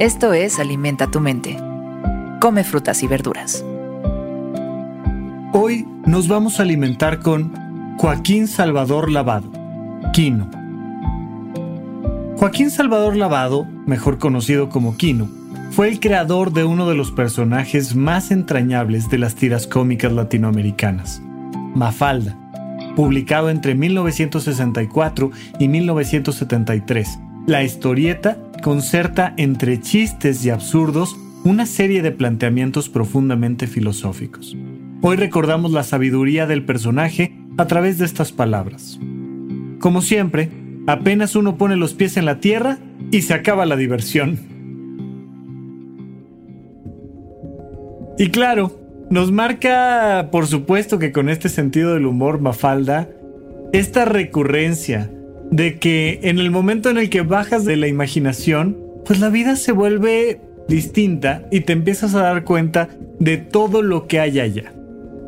Esto es Alimenta tu mente. Come frutas y verduras. Hoy nos vamos a alimentar con Joaquín Salvador Lavado, Quino. Joaquín Salvador Lavado, mejor conocido como Quino, fue el creador de uno de los personajes más entrañables de las tiras cómicas latinoamericanas, Mafalda, publicado entre 1964 y 1973. La historieta concerta entre chistes y absurdos una serie de planteamientos profundamente filosóficos. Hoy recordamos la sabiduría del personaje a través de estas palabras. Como siempre, apenas uno pone los pies en la tierra y se acaba la diversión. Y claro, nos marca, por supuesto que con este sentido del humor Mafalda, esta recurrencia de que en el momento en el que bajas de la imaginación, pues la vida se vuelve distinta y te empiezas a dar cuenta de todo lo que hay allá.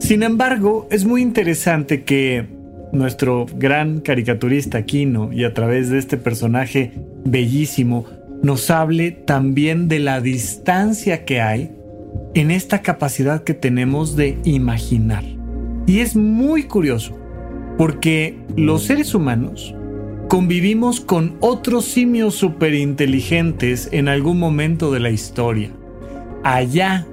Sin embargo, es muy interesante que nuestro gran caricaturista Kino y a través de este personaje bellísimo nos hable también de la distancia que hay en esta capacidad que tenemos de imaginar. Y es muy curioso, porque los seres humanos convivimos con otros simios superinteligentes en algún momento de la historia. Allá,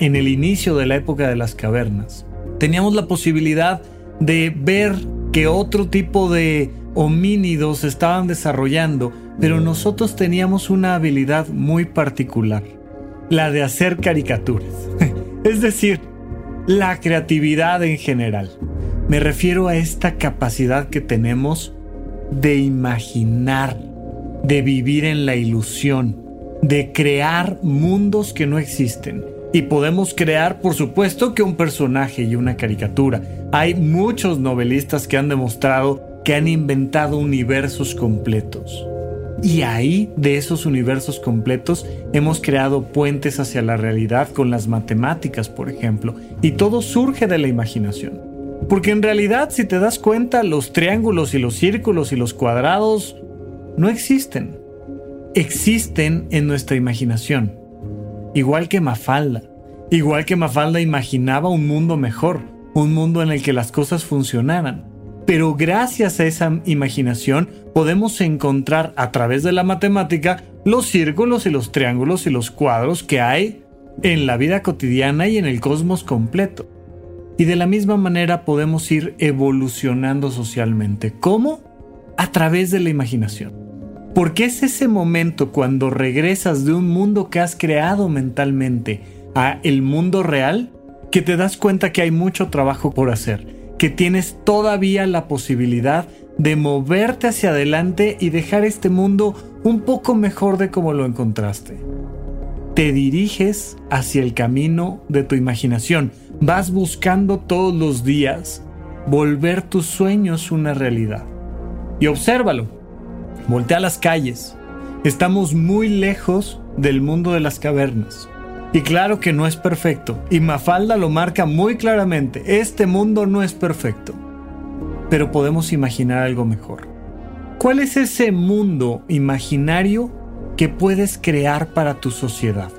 en el inicio de la época de las cavernas, teníamos la posibilidad de ver que otro tipo de homínidos estaban desarrollando, pero nosotros teníamos una habilidad muy particular, la de hacer caricaturas. es decir, la creatividad en general. Me refiero a esta capacidad que tenemos de imaginar, de vivir en la ilusión, de crear mundos que no existen y podemos crear, por supuesto, que un personaje y una caricatura. Hay muchos novelistas que han demostrado que han inventado universos completos. Y ahí, de esos universos completos, hemos creado puentes hacia la realidad con las matemáticas, por ejemplo. Y todo surge de la imaginación. Porque en realidad, si te das cuenta, los triángulos y los círculos y los cuadrados no existen. Existen en nuestra imaginación igual que Mafalda. Igual que Mafalda imaginaba un mundo mejor, un mundo en el que las cosas funcionaran. Pero gracias a esa imaginación podemos encontrar a través de la matemática los círculos y los triángulos y los cuadros que hay en la vida cotidiana y en el cosmos completo. Y de la misma manera podemos ir evolucionando socialmente. ¿Cómo? A través de la imaginación. Porque es ese momento cuando regresas de un mundo que has creado mentalmente a el mundo real que te das cuenta que hay mucho trabajo por hacer, que tienes todavía la posibilidad de moverte hacia adelante y dejar este mundo un poco mejor de como lo encontraste. Te diriges hacia el camino de tu imaginación, vas buscando todos los días volver tus sueños una realidad. Y obsérvalo, Voltea a las calles. Estamos muy lejos del mundo de las cavernas. Y claro que no es perfecto, y Mafalda lo marca muy claramente, este mundo no es perfecto. Pero podemos imaginar algo mejor. ¿Cuál es ese mundo imaginario que puedes crear para tu sociedad?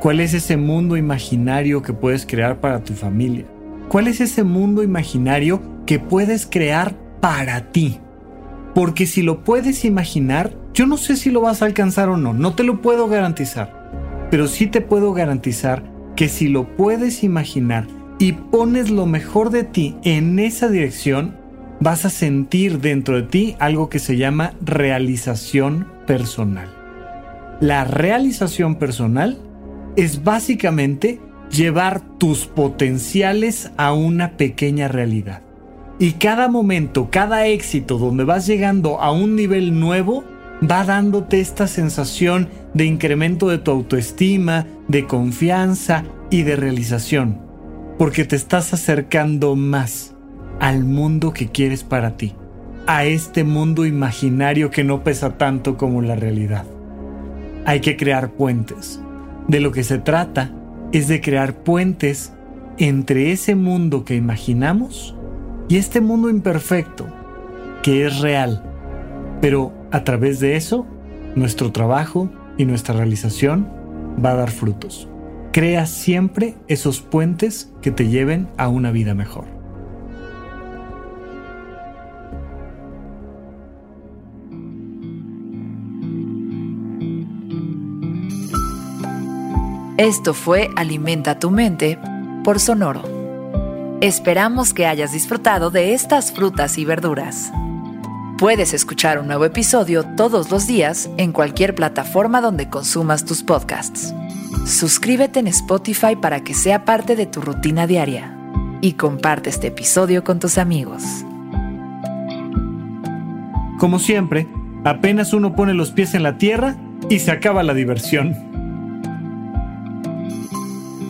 ¿Cuál es ese mundo imaginario que puedes crear para tu familia? ¿Cuál es ese mundo imaginario que puedes crear para ti? Porque si lo puedes imaginar, yo no sé si lo vas a alcanzar o no, no te lo puedo garantizar. Pero sí te puedo garantizar que si lo puedes imaginar y pones lo mejor de ti en esa dirección, vas a sentir dentro de ti algo que se llama realización personal. La realización personal es básicamente llevar tus potenciales a una pequeña realidad. Y cada momento, cada éxito donde vas llegando a un nivel nuevo, va dándote esta sensación de incremento de tu autoestima, de confianza y de realización. Porque te estás acercando más al mundo que quieres para ti. A este mundo imaginario que no pesa tanto como la realidad. Hay que crear puentes. De lo que se trata es de crear puentes entre ese mundo que imaginamos y este mundo imperfecto, que es real. Pero a través de eso, nuestro trabajo y nuestra realización va a dar frutos. Crea siempre esos puentes que te lleven a una vida mejor. Esto fue Alimenta tu mente por Sonoro. Esperamos que hayas disfrutado de estas frutas y verduras. Puedes escuchar un nuevo episodio todos los días en cualquier plataforma donde consumas tus podcasts. Suscríbete en Spotify para que sea parte de tu rutina diaria y comparte este episodio con tus amigos. Como siempre, apenas uno pone los pies en la tierra y se acaba la diversión.